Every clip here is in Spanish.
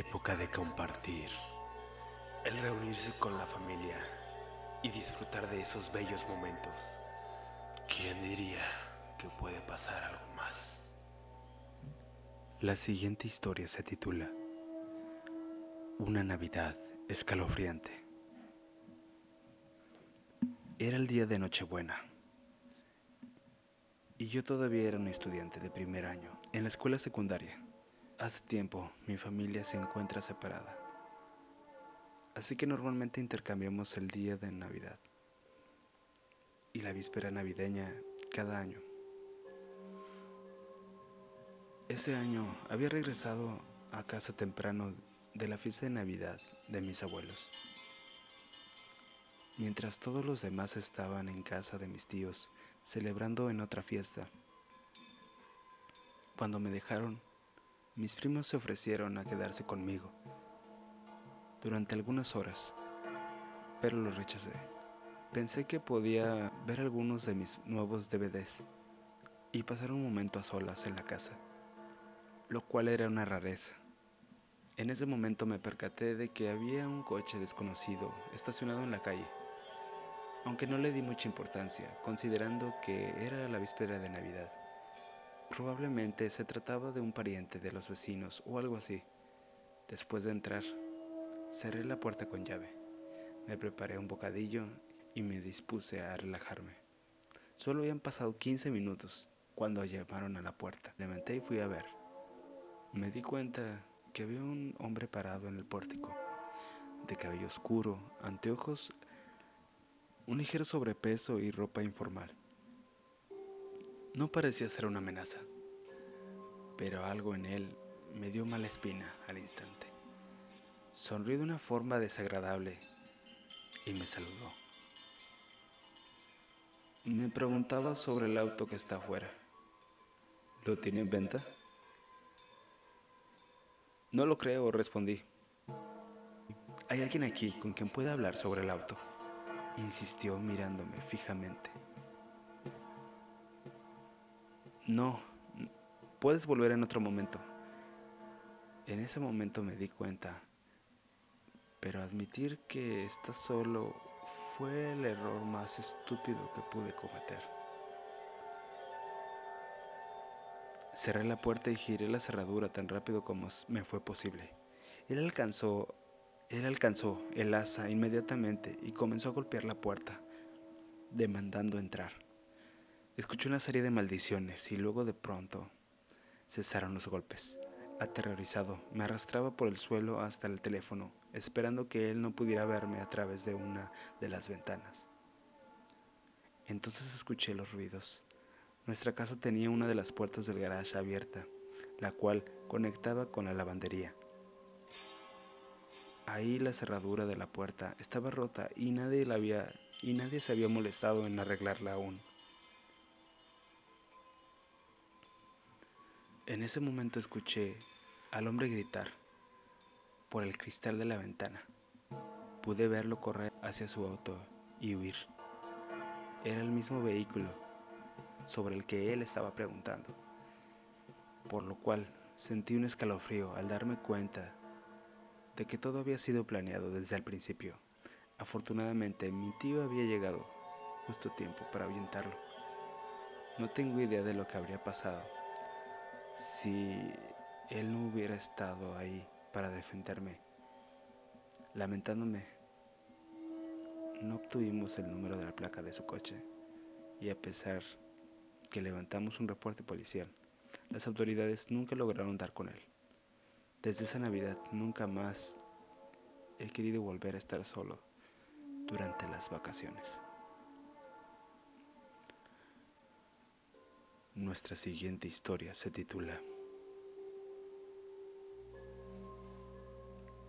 época de compartir, el reunirse con la familia y disfrutar de esos bellos momentos. ¿Quién diría que puede pasar algo más? La siguiente historia se titula Una Navidad escalofriante. Era el día de Nochebuena y yo todavía era un estudiante de primer año en la escuela secundaria. Hace tiempo mi familia se encuentra separada, así que normalmente intercambiamos el día de Navidad y la víspera navideña cada año. Ese año había regresado a casa temprano de la fiesta de Navidad de mis abuelos. Mientras todos los demás estaban en casa de mis tíos celebrando en otra fiesta. Cuando me dejaron, mis primos se ofrecieron a quedarse conmigo durante algunas horas, pero lo rechacé. Pensé que podía ver algunos de mis nuevos DVDs y pasar un momento a solas en la casa, lo cual era una rareza. En ese momento me percaté de que había un coche desconocido estacionado en la calle, aunque no le di mucha importancia, considerando que era la víspera de Navidad. Probablemente se trataba de un pariente de los vecinos o algo así. Después de entrar, cerré la puerta con llave. Me preparé un bocadillo y me dispuse a relajarme. Solo habían pasado 15 minutos cuando llamaron a la puerta. Levanté y fui a ver. Me di cuenta que había un hombre parado en el pórtico, de cabello oscuro, anteojos, un ligero sobrepeso y ropa informal. No parecía ser una amenaza, pero algo en él me dio mala espina al instante. Sonrió de una forma desagradable y me saludó. Me preguntaba sobre el auto que está afuera. ¿Lo tiene en venta? No lo creo, respondí. ¿Hay alguien aquí con quien pueda hablar sobre el auto? Insistió mirándome fijamente. No, puedes volver en otro momento. En ese momento me di cuenta, pero admitir que estás solo fue el error más estúpido que pude cometer. Cerré la puerta y giré la cerradura tan rápido como me fue posible. Él alcanzó, él alcanzó el asa inmediatamente y comenzó a golpear la puerta, demandando entrar. Escuché una serie de maldiciones y luego de pronto cesaron los golpes. Aterrorizado, me arrastraba por el suelo hasta el teléfono, esperando que él no pudiera verme a través de una de las ventanas. Entonces escuché los ruidos. Nuestra casa tenía una de las puertas del garage abierta, la cual conectaba con la lavandería. Ahí la cerradura de la puerta estaba rota y nadie, la había, y nadie se había molestado en arreglarla aún. En ese momento escuché al hombre gritar por el cristal de la ventana. Pude verlo correr hacia su auto y huir. Era el mismo vehículo sobre el que él estaba preguntando, por lo cual sentí un escalofrío al darme cuenta de que todo había sido planeado desde el principio. Afortunadamente mi tío había llegado justo a tiempo para ahuyentarlo. No tengo idea de lo que habría pasado si él no hubiera estado ahí para defenderme. Lamentándome, no obtuvimos el número de la placa de su coche y a pesar que levantamos un reporte policial, las autoridades nunca lograron dar con él. Desde esa Navidad nunca más he querido volver a estar solo durante las vacaciones. Nuestra siguiente historia se titula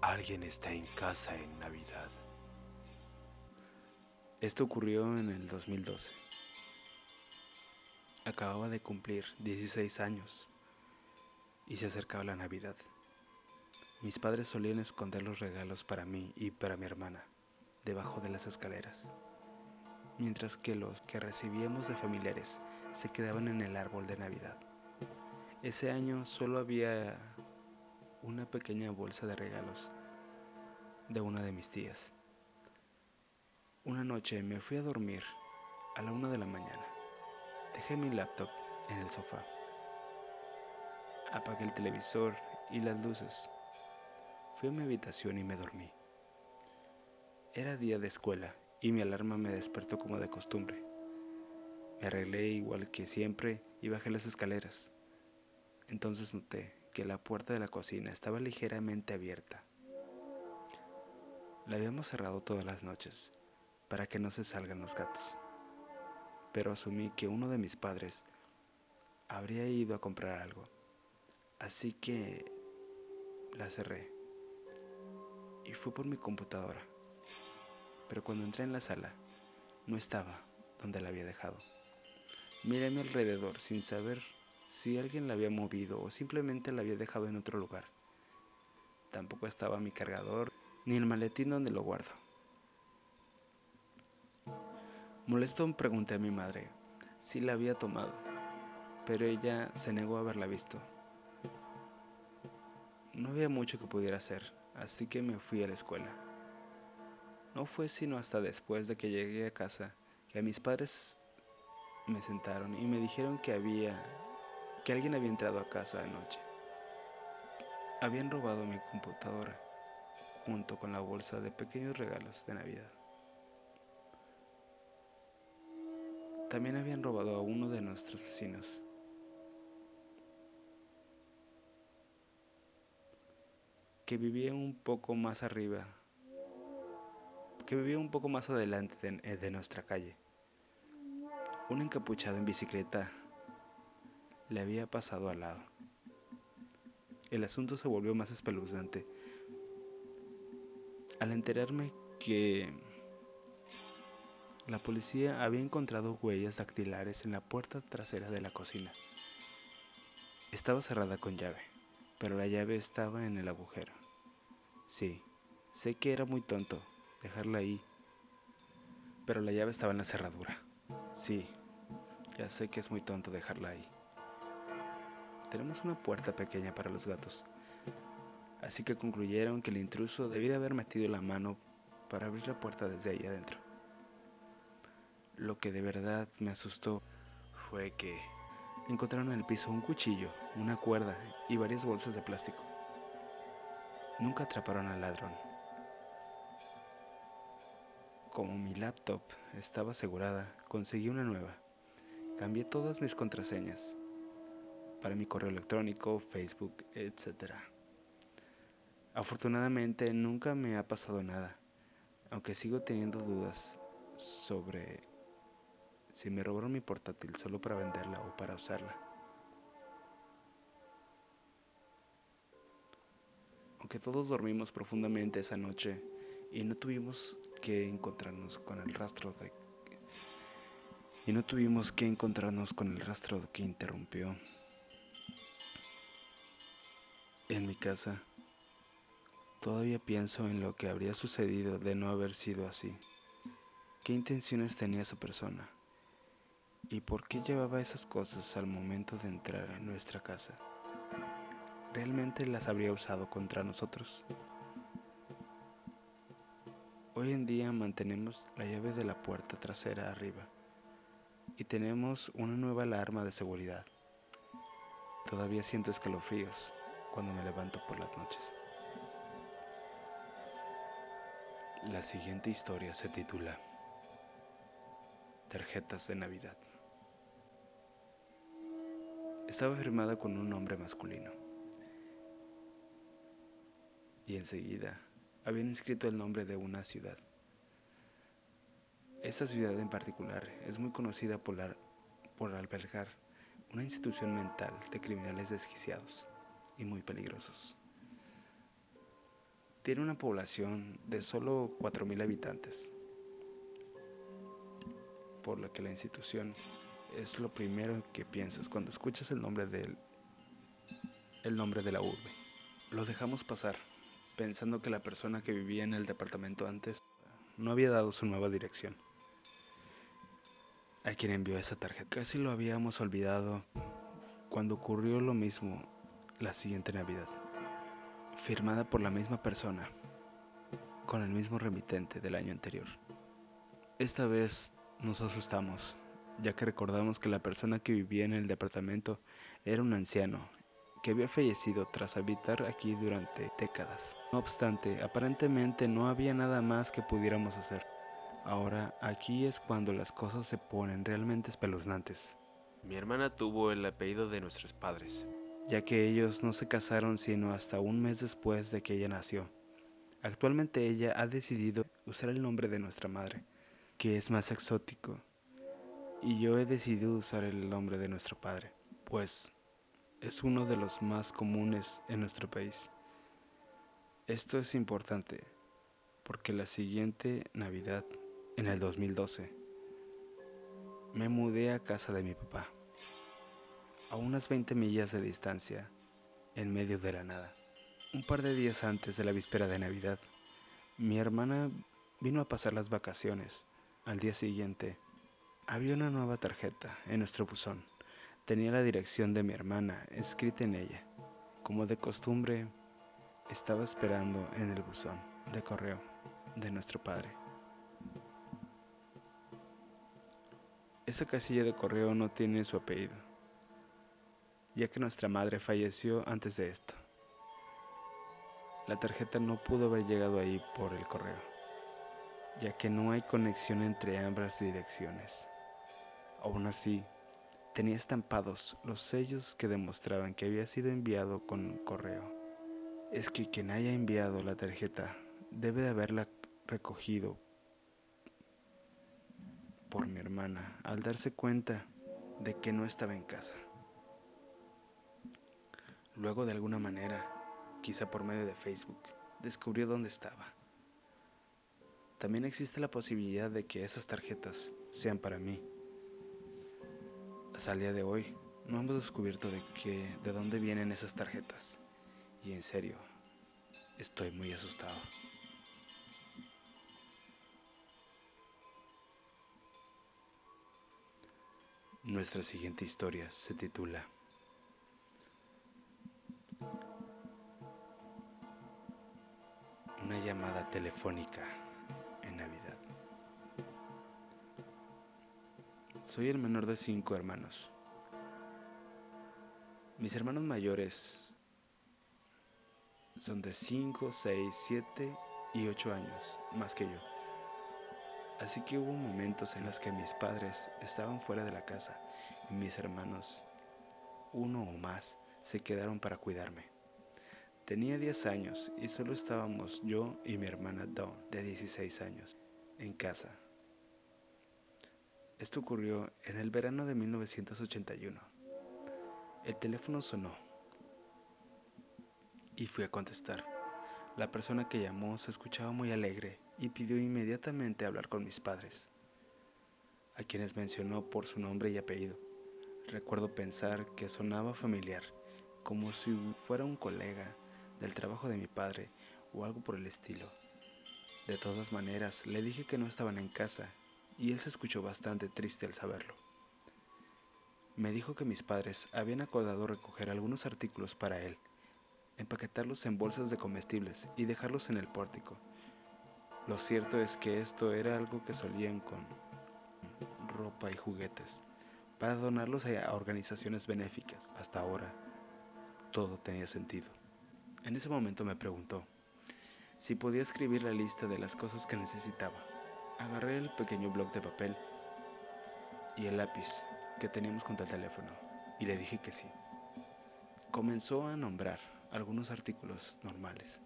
Alguien está en casa en Navidad. Esto ocurrió en el 2012. Acababa de cumplir 16 años y se acercaba la Navidad. Mis padres solían esconder los regalos para mí y para mi hermana debajo de las escaleras, mientras que los que recibíamos de familiares se quedaban en el árbol de Navidad. Ese año solo había una pequeña bolsa de regalos de una de mis tías. Una noche me fui a dormir a la una de la mañana. Dejé mi laptop en el sofá. Apagué el televisor y las luces. Fui a mi habitación y me dormí. Era día de escuela y mi alarma me despertó como de costumbre. Me arreglé igual que siempre y bajé las escaleras. Entonces noté que la puerta de la cocina estaba ligeramente abierta. La habíamos cerrado todas las noches para que no se salgan los gatos. Pero asumí que uno de mis padres habría ido a comprar algo. Así que la cerré y fui por mi computadora. Pero cuando entré en la sala, no estaba donde la había dejado. Miré a mi alrededor sin saber si alguien la había movido o simplemente la había dejado en otro lugar. Tampoco estaba mi cargador ni el maletín donde lo guardo. Molesto pregunté a mi madre si la había tomado, pero ella se negó a haberla visto. No había mucho que pudiera hacer, así que me fui a la escuela. No fue sino hasta después de que llegué a casa que a mis padres me sentaron y me dijeron que había que alguien había entrado a casa anoche. Habían robado mi computadora junto con la bolsa de pequeños regalos de Navidad. También habían robado a uno de nuestros vecinos. que vivía un poco más arriba, que vivía un poco más adelante de, eh, de nuestra calle. Un encapuchado en bicicleta le había pasado al lado. El asunto se volvió más espeluznante al enterarme que la policía había encontrado huellas dactilares en la puerta trasera de la cocina. Estaba cerrada con llave, pero la llave estaba en el agujero. Sí, sé que era muy tonto dejarla ahí, pero la llave estaba en la cerradura. Sí, ya sé que es muy tonto dejarla ahí. Tenemos una puerta pequeña para los gatos, así que concluyeron que el intruso debía haber metido la mano para abrir la puerta desde ahí adentro. Lo que de verdad me asustó fue que encontraron en el piso un cuchillo, una cuerda y varias bolsas de plástico. Nunca atraparon al ladrón. Como mi laptop estaba asegurada, conseguí una nueva. Cambié todas mis contraseñas para mi correo electrónico, Facebook, etc. Afortunadamente nunca me ha pasado nada, aunque sigo teniendo dudas sobre si me robaron mi portátil solo para venderla o para usarla. Aunque todos dormimos profundamente esa noche y no tuvimos que encontrarnos con el rastro de y no tuvimos que encontrarnos con el rastro que interrumpió en mi casa. Todavía pienso en lo que habría sucedido de no haber sido así. ¿Qué intenciones tenía esa persona? ¿Y por qué llevaba esas cosas al momento de entrar en nuestra casa? ¿Realmente las habría usado contra nosotros? Hoy en día mantenemos la llave de la puerta trasera arriba y tenemos una nueva alarma de seguridad. Todavía siento escalofríos cuando me levanto por las noches. La siguiente historia se titula Tarjetas de Navidad. Estaba firmada con un nombre masculino. Y enseguida habían inscrito el nombre de una ciudad. Esa ciudad en particular es muy conocida por, por albergar una institución mental de criminales desquiciados y muy peligrosos. Tiene una población de solo 4.000 habitantes, por lo que la institución es lo primero que piensas cuando escuchas el nombre del el nombre de la urbe. Lo dejamos pasar, pensando que la persona que vivía en el departamento antes no había dado su nueva dirección. A quien envió esa tarjeta. Casi lo habíamos olvidado cuando ocurrió lo mismo la siguiente Navidad. firmada por la misma persona, con el mismo remitente del año anterior. Esta vez nos asustamos, ya que recordamos que la persona que vivía en el departamento era un anciano que había fallecido tras habitar aquí durante décadas. No obstante, aparentemente no había nada más que pudiéramos hacer. Ahora, aquí es cuando las cosas se ponen realmente espeluznantes. Mi hermana tuvo el apellido de nuestros padres, ya que ellos no se casaron sino hasta un mes después de que ella nació. Actualmente ella ha decidido usar el nombre de nuestra madre, que es más exótico, y yo he decidido usar el nombre de nuestro padre, pues es uno de los más comunes en nuestro país. Esto es importante porque la siguiente Navidad, en el 2012, me mudé a casa de mi papá, a unas 20 millas de distancia, en medio de la nada. Un par de días antes de la víspera de Navidad, mi hermana vino a pasar las vacaciones. Al día siguiente, había una nueva tarjeta en nuestro buzón. Tenía la dirección de mi hermana escrita en ella. Como de costumbre, estaba esperando en el buzón de correo de nuestro padre. Esa casilla de correo no tiene su apellido, ya que nuestra madre falleció antes de esto. La tarjeta no pudo haber llegado ahí por el correo, ya que no hay conexión entre ambas direcciones. Aún así, tenía estampados los sellos que demostraban que había sido enviado con correo. Es que quien haya enviado la tarjeta debe de haberla recogido por mi hermana al darse cuenta de que no estaba en casa. Luego de alguna manera, quizá por medio de Facebook, descubrió dónde estaba. También existe la posibilidad de que esas tarjetas sean para mí hasta el día de hoy no hemos descubierto de, qué, de dónde vienen esas tarjetas. Y en serio, estoy muy asustado. Nuestra siguiente historia se titula Una llamada telefónica en Navidad. Soy el menor de cinco hermanos. Mis hermanos mayores son de 5, 6, 7 y 8 años más que yo. Así que hubo momentos en los que mis padres estaban fuera de la casa y mis hermanos, uno o más, se quedaron para cuidarme. Tenía 10 años y solo estábamos yo y mi hermana Dawn, de 16 años, en casa esto ocurrió en el verano de 1981. El teléfono sonó y fui a contestar. La persona que llamó se escuchaba muy alegre y pidió inmediatamente hablar con mis padres, a quienes mencionó por su nombre y apellido. Recuerdo pensar que sonaba familiar, como si fuera un colega del trabajo de mi padre o algo por el estilo. De todas maneras, le dije que no estaban en casa y él se escuchó bastante triste al saberlo. Me dijo que mis padres habían acordado recoger algunos artículos para él, empaquetarlos en bolsas de comestibles y dejarlos en el pórtico. Lo cierto es que esto era algo que solían con ropa y juguetes, para donarlos a organizaciones benéficas. Hasta ahora, todo tenía sentido. En ese momento me preguntó si podía escribir la lista de las cosas que necesitaba. Agarré el pequeño bloc de papel y el lápiz que teníamos contra el teléfono y le dije que sí. Comenzó a nombrar algunos artículos normales.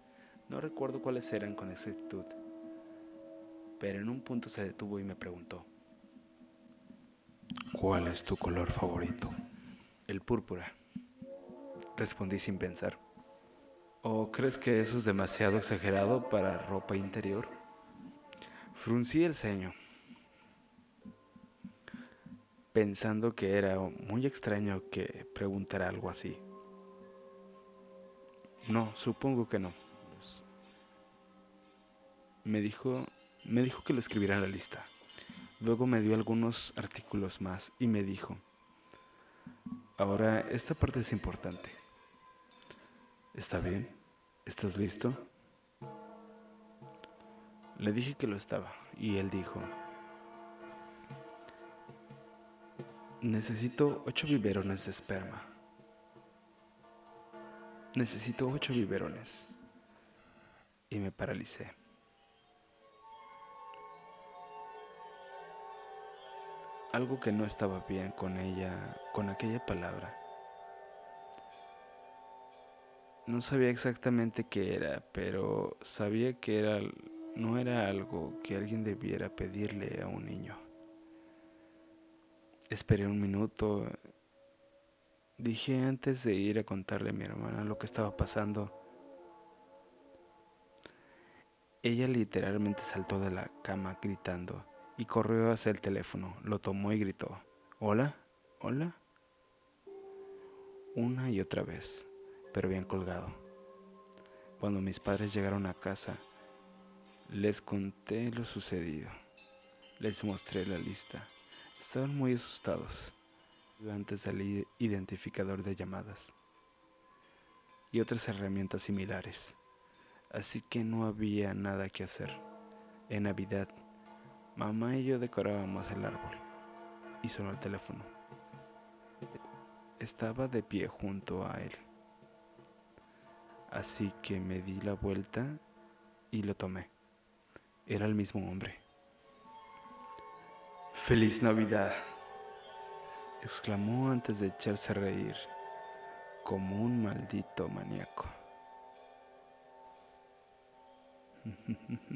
No recuerdo cuáles eran con exactitud, pero en un punto se detuvo y me preguntó, ¿cuál es tu color favorito? El púrpura. Respondí sin pensar. ¿O crees que eso es demasiado exagerado para ropa interior? Fruncí el ceño, pensando que era muy extraño que preguntara algo así. No, supongo que no. Me dijo, me dijo que lo escribiera la lista. Luego me dio algunos artículos más y me dijo, ahora esta parte es importante. ¿Está bien? ¿Estás listo? Le dije que lo estaba y él dijo, necesito ocho biberones de esperma. Necesito ocho biberones. Y me paralicé. Algo que no estaba bien con ella, con aquella palabra. No sabía exactamente qué era, pero sabía que era no era algo que alguien debiera pedirle a un niño. Esperé un minuto. Dije antes de ir a contarle a mi hermana lo que estaba pasando. Ella literalmente saltó de la cama gritando y corrió hacia el teléfono, lo tomó y gritó, ¿Hola? ¿Hola? Una y otra vez, pero bien colgado. Cuando mis padres llegaron a casa, les conté lo sucedido. Les mostré la lista. Estaban muy asustados antes del identificador de llamadas y otras herramientas similares. Así que no había nada que hacer. En Navidad, mamá y yo decorábamos el árbol y sonó el teléfono. Estaba de pie junto a él. Así que me di la vuelta y lo tomé. Era el mismo hombre. Feliz Navidad, exclamó antes de echarse a reír, como un maldito maníaco.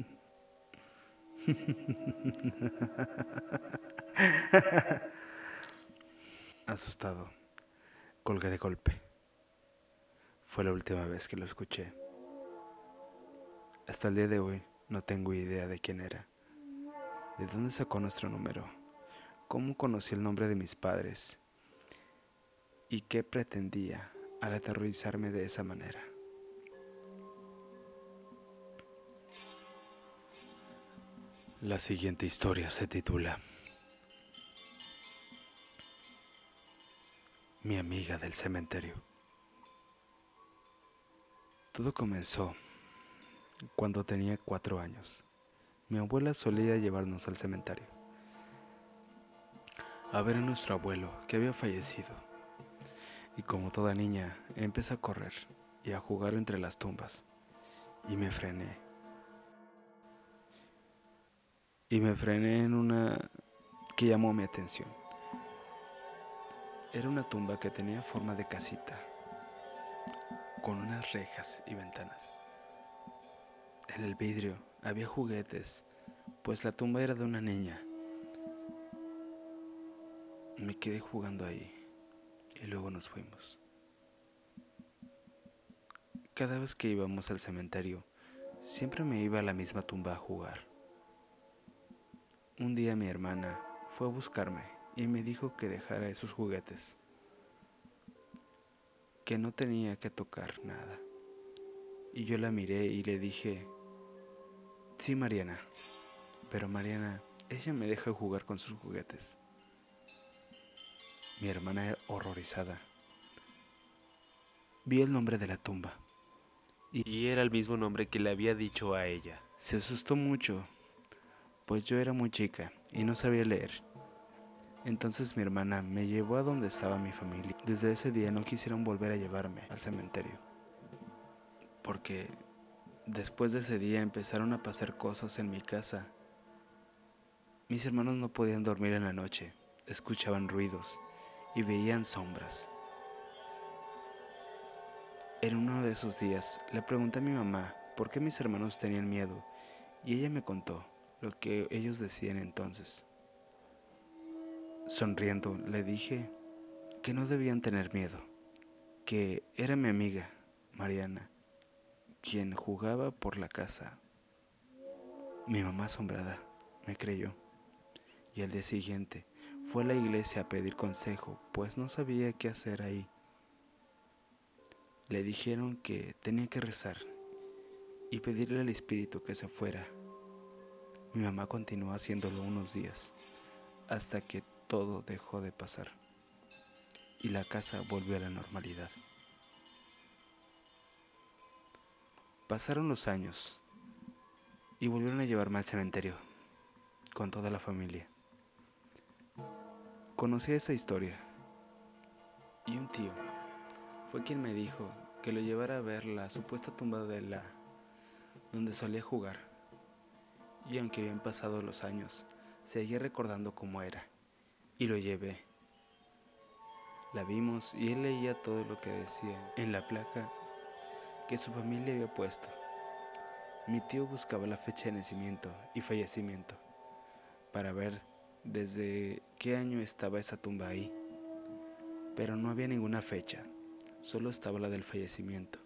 Asustado, colgué de golpe. Fue la última vez que lo escuché. Hasta el día de hoy no tengo idea de quién era. ¿De dónde sacó nuestro número? ¿Cómo conocí el nombre de mis padres? ¿Y qué pretendía al aterrorizarme de esa manera? La siguiente historia se titula Mi amiga del cementerio. Todo comenzó cuando tenía cuatro años. Mi abuela solía llevarnos al cementerio a ver a nuestro abuelo que había fallecido. Y como toda niña, empecé a correr y a jugar entre las tumbas. Y me frené. Y me frené en una que llamó mi atención. Era una tumba que tenía forma de casita, con unas rejas y ventanas. En el vidrio había juguetes, pues la tumba era de una niña. Me quedé jugando ahí y luego nos fuimos. Cada vez que íbamos al cementerio, siempre me iba a la misma tumba a jugar. Un día mi hermana fue a buscarme y me dijo que dejara esos juguetes, que no tenía que tocar nada. Y yo la miré y le dije, Sí, Mariana. Pero Mariana, ella me deja jugar con sus juguetes. Mi hermana horrorizada. Vi el nombre de la tumba. Y era el mismo nombre que le había dicho a ella. Se asustó mucho, pues yo era muy chica y no sabía leer. Entonces mi hermana me llevó a donde estaba mi familia. Desde ese día no quisieron volver a llevarme al cementerio. Porque Después de ese día empezaron a pasar cosas en mi casa. Mis hermanos no podían dormir en la noche, escuchaban ruidos y veían sombras. En uno de esos días le pregunté a mi mamá por qué mis hermanos tenían miedo y ella me contó lo que ellos decían entonces. Sonriendo le dije que no debían tener miedo, que era mi amiga, Mariana, quien jugaba por la casa. Mi mamá asombrada me creyó y al día siguiente fue a la iglesia a pedir consejo, pues no sabía qué hacer ahí. Le dijeron que tenía que rezar y pedirle al espíritu que se fuera. Mi mamá continuó haciéndolo unos días, hasta que todo dejó de pasar y la casa volvió a la normalidad. Pasaron los años y volvieron a llevarme al cementerio con toda la familia. Conocí esa historia y un tío fue quien me dijo que lo llevara a ver la supuesta tumba de la donde solía jugar. Y aunque habían pasado los años, seguía recordando cómo era y lo llevé. La vimos y él leía todo lo que decía en la placa que su familia había puesto. Mi tío buscaba la fecha de nacimiento y fallecimiento para ver desde qué año estaba esa tumba ahí, pero no había ninguna fecha, solo estaba la del fallecimiento.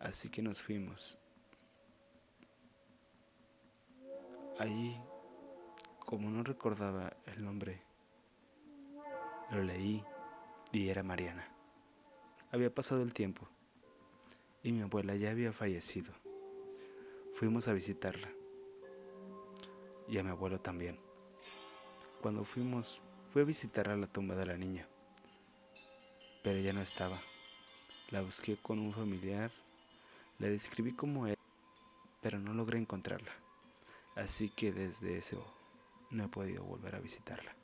Así que nos fuimos. Allí, como no recordaba el nombre, lo leí y era Mariana. Había pasado el tiempo y mi abuela ya había fallecido. Fuimos a visitarla y a mi abuelo también. Cuando fuimos, fue a visitar a la tumba de la niña, pero ella no estaba. La busqué con un familiar, la describí como era, pero no logré encontrarla. Así que desde ese no he podido volver a visitarla.